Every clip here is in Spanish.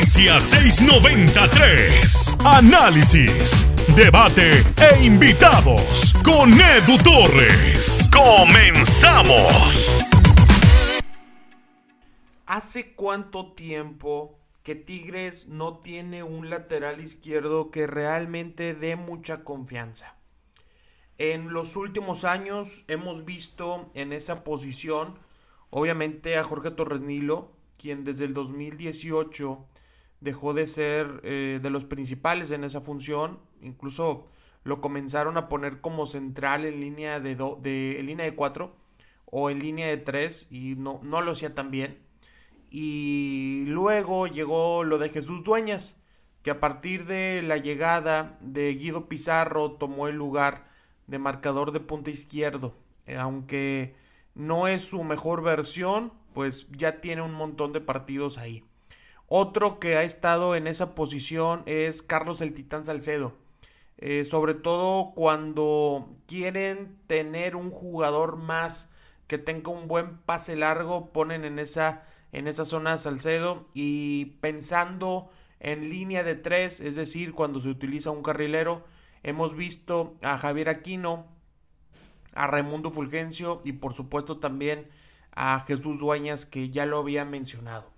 Noticias 693. Análisis, debate e invitados con Edu Torres. Comenzamos. ¿Hace cuánto tiempo que Tigres no tiene un lateral izquierdo que realmente dé mucha confianza? En los últimos años hemos visto en esa posición, obviamente, a Jorge Torres Nilo, quien desde el 2018 dejó de ser eh, de los principales en esa función, incluso lo comenzaron a poner como central en línea de, de, línea de 4 o en línea de 3 y no, no lo hacía tan bien y luego llegó lo de Jesús Dueñas, que a partir de la llegada de Guido Pizarro tomó el lugar de marcador de punta izquierdo. Eh, aunque no es su mejor versión, pues ya tiene un montón de partidos ahí. Otro que ha estado en esa posición es Carlos el Titán Salcedo. Eh, sobre todo cuando quieren tener un jugador más que tenga un buen pase largo, ponen en esa en esa zona Salcedo y pensando en línea de tres, es decir, cuando se utiliza un carrilero, hemos visto a Javier Aquino, a Raimundo Fulgencio y por supuesto también a Jesús Dueñas que ya lo había mencionado.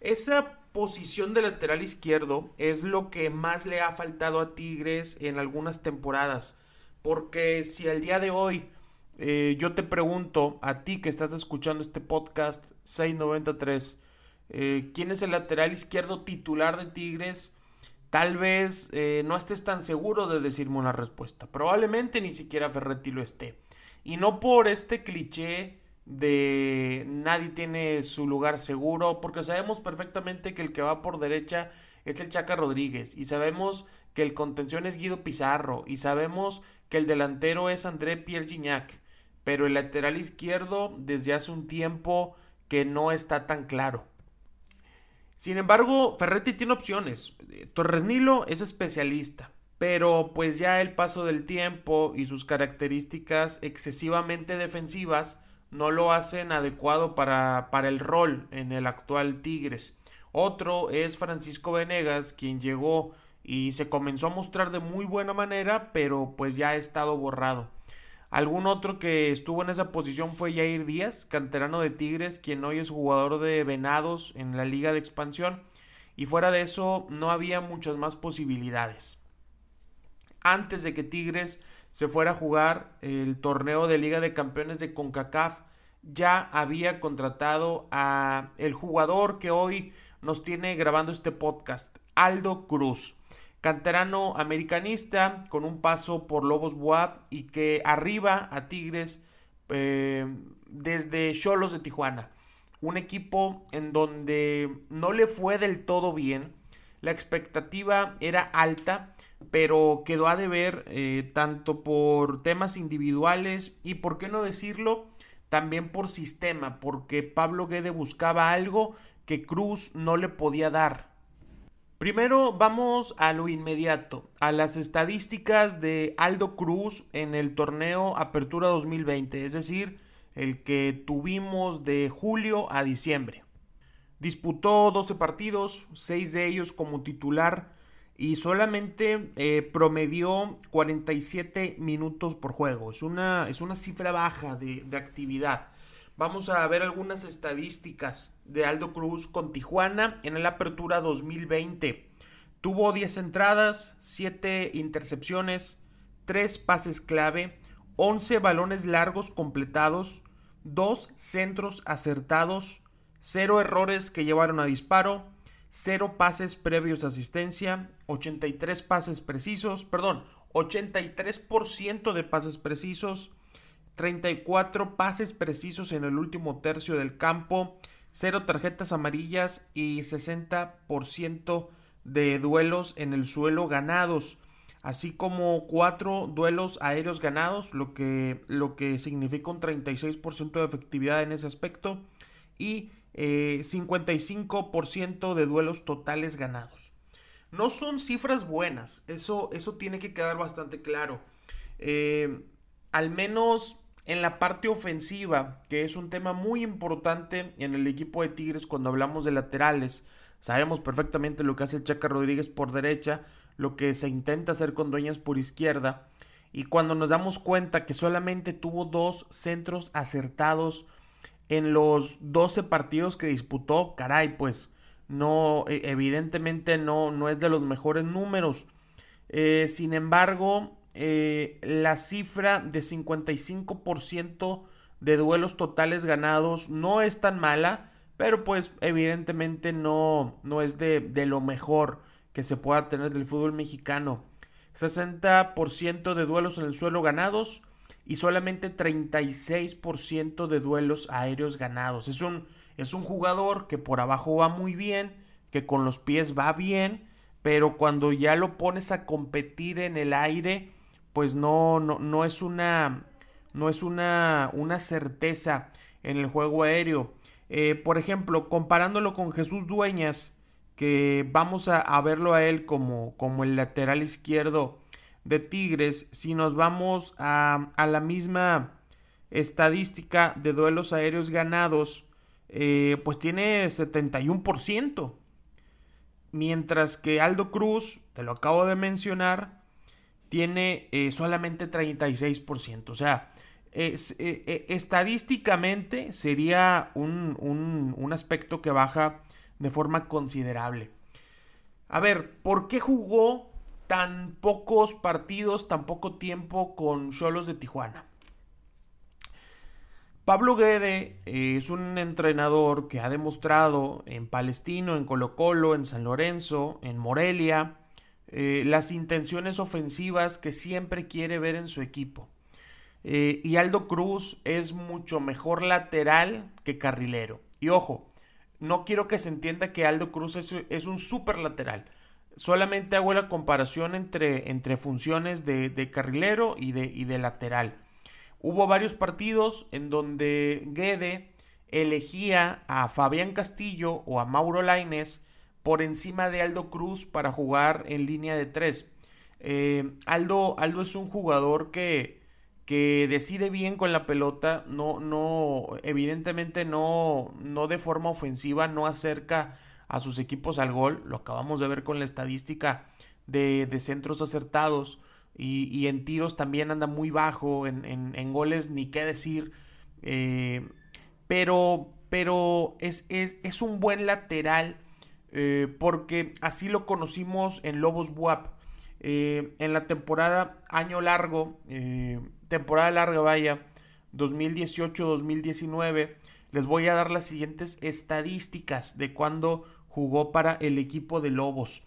Esa posición de lateral izquierdo es lo que más le ha faltado a Tigres en algunas temporadas, porque si al día de hoy eh, yo te pregunto a ti que estás escuchando este podcast 693, eh, ¿quién es el lateral izquierdo titular de Tigres? Tal vez eh, no estés tan seguro de decirme una respuesta. Probablemente ni siquiera Ferretti lo esté. Y no por este cliché de nadie tiene su lugar seguro, porque sabemos perfectamente que el que va por derecha es el Chaca Rodríguez y sabemos que el contención es Guido Pizarro y sabemos que el delantero es André Pierre Gignac pero el lateral izquierdo desde hace un tiempo que no está tan claro. Sin embargo, Ferretti tiene opciones. Torres Nilo es especialista, pero pues ya el paso del tiempo y sus características excesivamente defensivas no lo hacen adecuado para, para el rol en el actual Tigres. Otro es Francisco Venegas, quien llegó y se comenzó a mostrar de muy buena manera, pero pues ya ha estado borrado. Algún otro que estuvo en esa posición fue Jair Díaz, canterano de Tigres, quien hoy es jugador de Venados en la Liga de Expansión. Y fuera de eso, no había muchas más posibilidades. Antes de que Tigres se fuera a jugar el torneo de Liga de Campeones de CONCACAF, ya había contratado a el jugador que hoy nos tiene grabando este podcast, Aldo Cruz canterano americanista con un paso por Lobos Buap y que arriba a Tigres eh, desde Cholos de Tijuana. Un equipo en donde no le fue del todo bien. La expectativa era alta, pero quedó a deber eh, tanto por temas individuales y, por qué no decirlo, también por sistema, porque Pablo Guede buscaba algo que Cruz no le podía dar. Primero vamos a lo inmediato, a las estadísticas de Aldo Cruz en el torneo Apertura 2020, es decir, el que tuvimos de julio a diciembre. Disputó 12 partidos, 6 de ellos como titular y solamente eh, promedió 47 minutos por juego. Es una, es una cifra baja de, de actividad. Vamos a ver algunas estadísticas de Aldo Cruz con Tijuana en la apertura 2020. Tuvo 10 entradas, 7 intercepciones, 3 pases clave, 11 balones largos completados, 2 centros acertados, 0 errores que llevaron a disparo, 0 pases previos a asistencia, 83 pases precisos, perdón, 83% de pases precisos, 34 pases precisos en el último tercio del campo, 0 tarjetas amarillas y 60% de duelos en el suelo ganados, así como 4 duelos aéreos ganados, lo que, lo que significa un 36% de efectividad en ese aspecto, y 55% eh, de duelos totales ganados. No son cifras buenas, eso, eso tiene que quedar bastante claro. Eh, al menos en la parte ofensiva, que es un tema muy importante en el equipo de Tigres cuando hablamos de laterales. Sabemos perfectamente lo que hace el Chaca Rodríguez por derecha, lo que se intenta hacer con Dueñas por izquierda. Y cuando nos damos cuenta que solamente tuvo dos centros acertados en los 12 partidos que disputó, caray, pues no, e, evidentemente no, no es de los mejores números. Eh, sin embargo, eh, la cifra de 55% de duelos totales ganados no es tan mala, pero pues evidentemente no, no es de, de lo mejor que se pueda tener del fútbol mexicano. 60% de duelos en el suelo ganados y solamente 36% de duelos aéreos ganados. Es un, es un jugador que por abajo va muy bien, que con los pies va bien, pero cuando ya lo pones a competir en el aire, pues no, no, no es una, no es una, una certeza en el juego aéreo. Eh, por ejemplo, comparándolo con Jesús Dueñas, que vamos a, verlo a él como, como, el lateral izquierdo de Tigres, si nos vamos a, a la misma estadística de duelos aéreos ganados, eh, pues tiene 71%. Mientras que Aldo Cruz, te lo acabo de mencionar, tiene eh, solamente 36%. O sea, eh, estadísticamente sería un, un aspecto que baja de forma considerable. A ver, ¿por qué jugó tan pocos partidos, tan poco tiempo con Cholos de Tijuana? Pablo Guede eh, es un entrenador que ha demostrado en Palestino, en Colo Colo, en San Lorenzo, en Morelia, eh, las intenciones ofensivas que siempre quiere ver en su equipo. Eh, y Aldo Cruz es mucho mejor lateral que carrilero. Y ojo, no quiero que se entienda que Aldo Cruz es, un super lateral. Solamente hago la comparación entre, entre funciones de, carrilero y de, y de lateral. Hubo varios partidos en donde Guede elegía a Fabián Castillo o a Mauro Laines por encima de Aldo Cruz para jugar en línea de tres. Eh, Aldo, Aldo es un jugador que, que decide bien con la pelota, no, no, evidentemente no, no de forma ofensiva, no acerca a sus equipos al gol, lo acabamos de ver con la estadística de, centros acertados y, en tiros también anda muy bajo, en, goles ni qué decir, eh, pero, pero es, es, un buen lateral eh, porque así lo conocimos en Lobos Buap. Eh, en la temporada año largo, temporada larga, vaya, 2018-2019, les voy a dar las siguientes estadísticas de cuando jugó para el equipo de Lobos.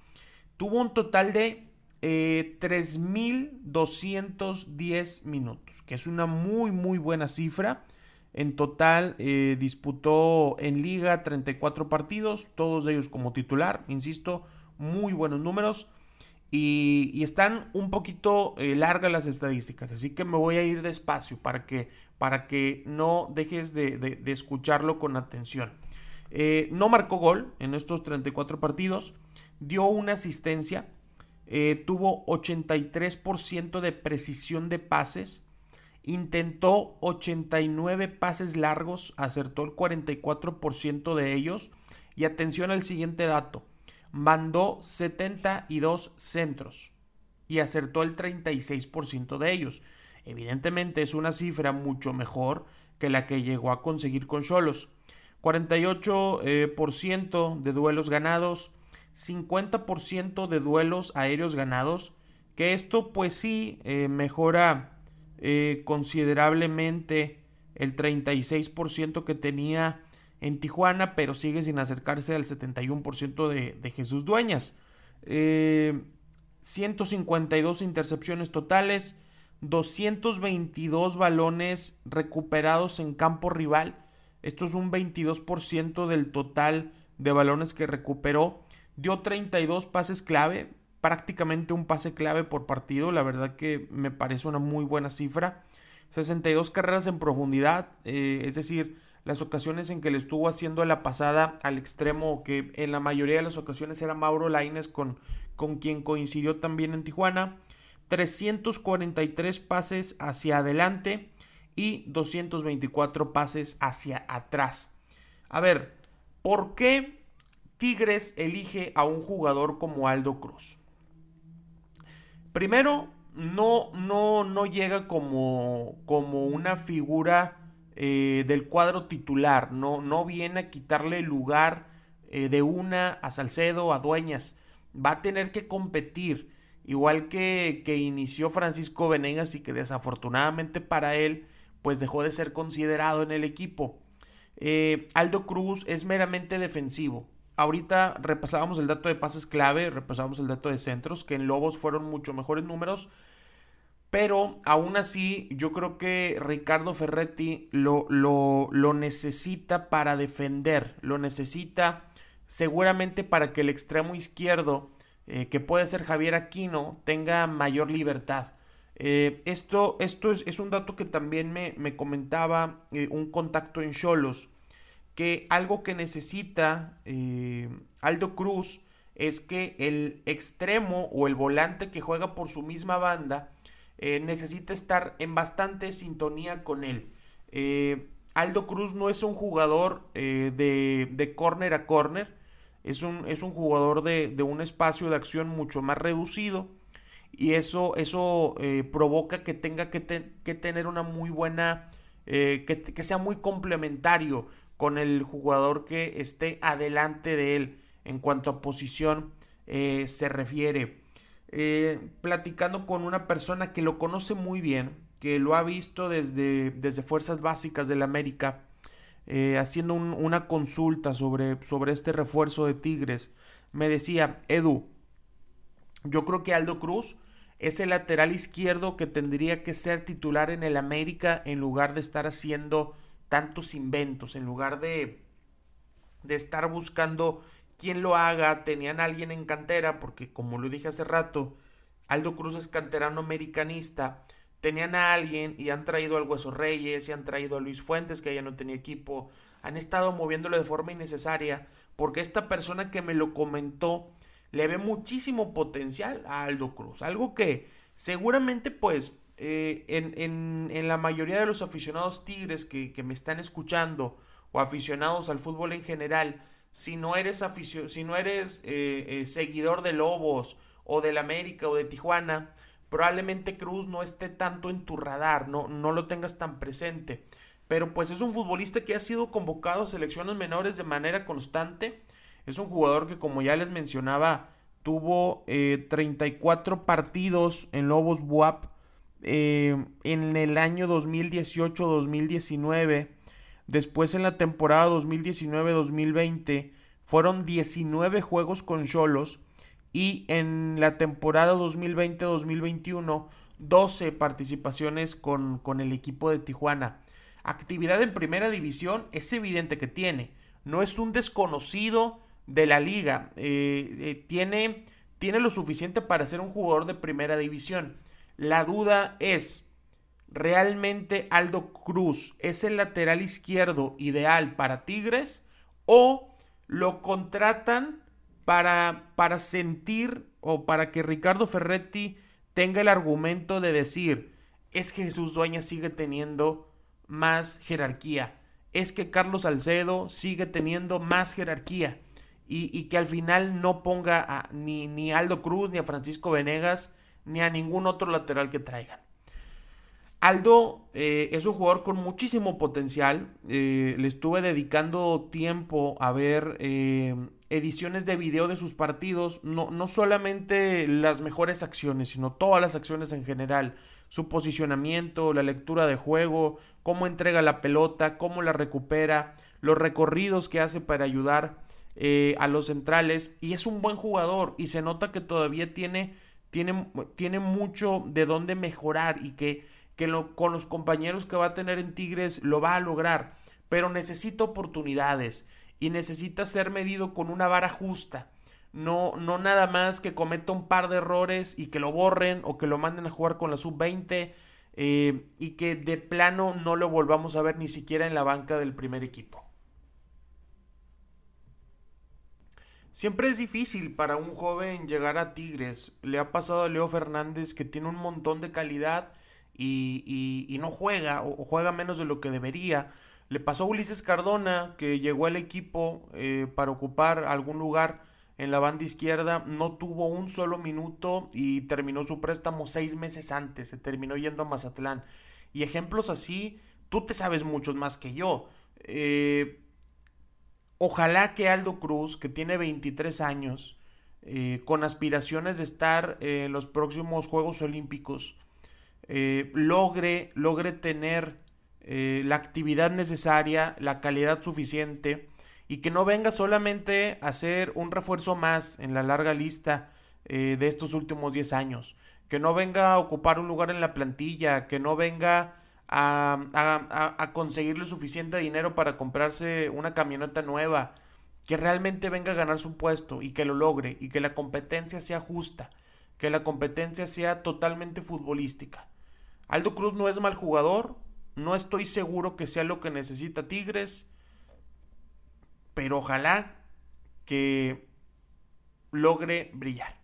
Tuvo un total de eh, 3.210 minutos, que es una muy, muy buena cifra. En total eh, disputó en liga 34 partidos, todos ellos como titular, insisto, muy buenos números. Y, están un poquito eh, largas las estadísticas, así que me voy a ir despacio para que, para que no dejes de, escucharlo con atención. Eh, no marcó gol en estos 34 partidos, dio una asistencia, eh, tuvo 83% de precisión de pases, intentó 89 pases largos, acertó el 44% de ellos. Y atención al siguiente dato, mandó 72 centros y acertó el 36% de ellos. Evidentemente es una cifra mucho mejor que la que llegó a conseguir con Cholos. 48% eh, de duelos ganados, 50% de duelos aéreos ganados, que esto pues sí eh, mejora eh, considerablemente el 36% que tenía en Tijuana, pero sigue sin acercarse al 71% de, de, Jesús Dueñas. 152 eh, intercepciones totales, 222 balones recuperados en campo rival. Esto es un 22% del total de balones que recuperó. Dio 32 pases clave, prácticamente un pase clave por partido. La verdad que me parece una muy buena cifra. 62 carreras en profundidad, eh, es decir, las ocasiones en que le estuvo haciendo la pasada al extremo, que en la mayoría de las ocasiones era Mauro Laines con, con quien coincidió también en Tijuana. 343 pases hacia adelante y 224 pases hacia atrás. A ver, ¿por qué Tigres elige a un jugador como Aldo Cruz? Primero, no, no, no llega como, como una figura eh, del cuadro titular, no, no viene a quitarle lugar eh, de una a Salcedo, a Dueñas. Va a tener que competir, igual que, que inició Francisco Venegas y que desafortunadamente para él, pues dejó de ser considerado en el equipo. Eh, Aldo Cruz es meramente defensivo. Ahorita repasábamos el dato de pases clave, repasábamos el dato de centros, que en Lobos fueron mucho mejores números. Pero aún así, yo creo que Ricardo Ferretti lo, lo, lo necesita para defender, lo necesita seguramente para que el extremo izquierdo, eh, que puede ser Javier Aquino, tenga mayor libertad. Eh, esto esto es, es, un dato que también me, me comentaba eh, un contacto en Cholos que algo que necesita eh, Aldo Cruz es que el extremo o el volante que juega por su misma banda necesita estar en bastante sintonía con él. Aldo Cruz no es un jugador de, de corner a corner, es un, es un jugador de, de, un espacio de acción mucho más reducido y eso, eso provoca que tenga que, que, tener una muy buena, que, que sea muy complementario con el jugador que esté adelante de él en cuanto a posición eh, se refiere. Eh, platicando con una persona que lo conoce muy bien, que lo ha visto desde, desde Fuerzas Básicas del América, eh, haciendo una consulta sobre, sobre este refuerzo de Tigres, me decía, Edu, yo creo que Aldo Cruz es el lateral izquierdo que tendría que ser titular en el América en lugar de estar haciendo tantos inventos, en lugar de, de estar buscando quién lo haga, tenían a alguien en cantera, porque como lo dije hace rato, Aldo Cruz es canterano americanista, tenían a alguien y han traído al Hueso Reyes y han traído a Luis Fuentes, que ya no tenía equipo, han estado moviéndolo de forma innecesaria, porque esta persona que me lo comentó le ve muchísimo potencial a Aldo Cruz, algo que seguramente pues eh, en, la mayoría de los aficionados tigres que, me están escuchando o aficionados al fútbol en general, si no eres, si no eres eh, eh, seguidor de Lobos o del América o de Tijuana, probablemente Cruz no esté tanto en tu radar, no, no lo tengas tan presente. Pero pues es un futbolista que ha sido convocado a selecciones menores de manera constante. Es un jugador que como ya les mencionaba, tuvo 34 partidos en Lobos Buap eh, en el año 2018-2019. Después en la temporada 2019-2020 fueron 19 juegos con Cholos y en la temporada 2020-2021 12 participaciones con, con, el equipo de Tijuana. Actividad en primera división es evidente que tiene. No es un desconocido de la liga. Eh, eh, tiene, tiene lo suficiente para ser un jugador de primera división. La duda es, ¿realmente Aldo Cruz es el lateral izquierdo ideal para Tigres? ¿O lo contratan para, para sentir o para que Ricardo Ferretti tenga el argumento de decir, es que Jesús Dueña sigue teniendo más jerarquía, es que Carlos Salcedo sigue teniendo más jerarquía y, que al final no ponga a, ni, ni Aldo Cruz ni a Francisco Venegas ni a ningún otro lateral que traigan. Aldo eh, es un jugador con muchísimo potencial. Eh, le estuve dedicando tiempo a ver eh, ediciones de video de sus partidos. No, no solamente las mejores acciones, sino todas las acciones en general. Su posicionamiento, la lectura de juego, cómo entrega la pelota, cómo la recupera, los recorridos que hace para ayudar a los centrales. Y es un buen jugador y se nota que todavía tiene tiene, mucho de dónde mejorar y que, que con los compañeros que va a tener en Tigres lo va a lograr. Pero necesita oportunidades y necesita ser medido con una vara justa. No, no nada más que cometa un par de errores y que lo borren o que lo manden a jugar con la sub-20 eh, y que de plano no lo volvamos a ver ni siquiera en la banca del primer equipo. Siempre es difícil para un joven llegar a Tigres. Le ha pasado a Leo Fernández que tiene un montón de calidad y, no juega o, juega menos de lo que debería. Le pasó a Ulises Cardona, que llegó al equipo eh, para ocupar algún lugar en la banda izquierda, no tuvo un solo minuto y terminó su préstamo seis meses antes, se terminó yendo a Mazatlán. Y ejemplos así, tú te sabes muchos más que yo. Eh, ojalá que Aldo Cruz, que tiene 23 años, eh, con aspiraciones de estar en los próximos Juegos Olímpicos, eh, logre, logre tener la actividad necesaria, la calidad suficiente y que no venga solamente a ser un refuerzo más en la larga lista eh, de estos últimos 10 años, que no venga a ocupar un lugar en la plantilla, que no venga a, a, a conseguirle suficiente dinero para comprarse una camioneta nueva, que realmente venga a ganarse un puesto y que lo logre y que la competencia sea justa, que la competencia sea totalmente futbolística. Aldo Cruz no es mal jugador, no estoy seguro que sea lo que necesita Tigres, pero ojalá que logre brillar.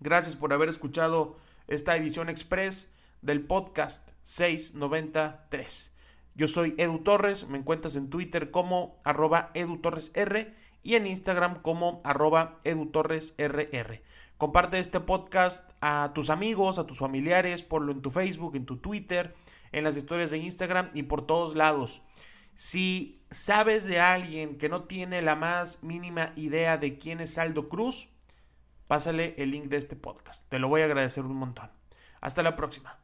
Gracias por haber escuchado esta edición express del podcast 693. Yo soy Edu Torres, me encuentras en Twitter como arroba edutorresr y en Instagram como arroba edutorresrr. Comparte este podcast a tus amigos, a tus familiares, ponlo en tu Facebook, en tu Twitter, en las historias de Instagram y por todos lados. Si sabes de alguien que no tiene la más mínima idea de quién es Aldo Cruz, pásale el link de este podcast. Te lo voy a agradecer un montón. Hasta la próxima.